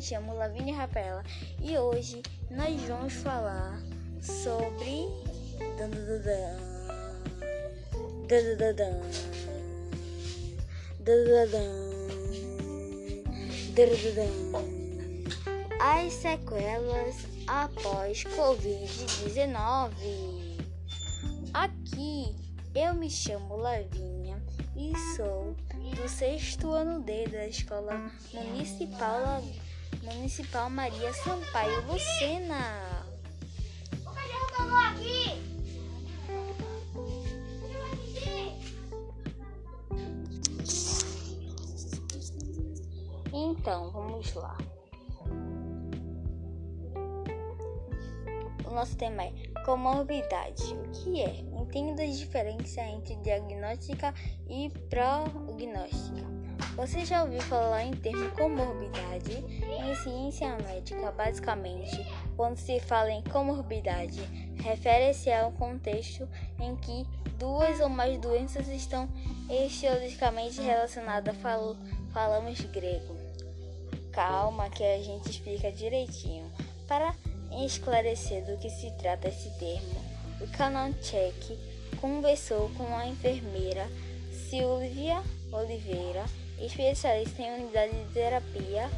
chamo Lavínia Rapela e hoje nós vamos falar sobre. As sequelas após Covid-19. Aqui eu me chamo Lavínia e sou do sexto ano D da Escola Municipal, Municipal Maria Sampaio Lucena. Então, vamos lá. Nosso tema é comorbidade. O que é? Entenda a diferença entre diagnóstica e prognóstica. Você já ouviu falar em termo comorbidade? Em ciência médica, basicamente, quando se fala em comorbidade, refere-se a um contexto em que duas ou mais doenças estão estiologicamente relacionadas. Fal falamos grego. Calma que a gente explica direitinho. Para esclarecer do que se trata esse termo, o Canon Check conversou com a enfermeira Silvia Oliveira, especialista em unidade de terapia.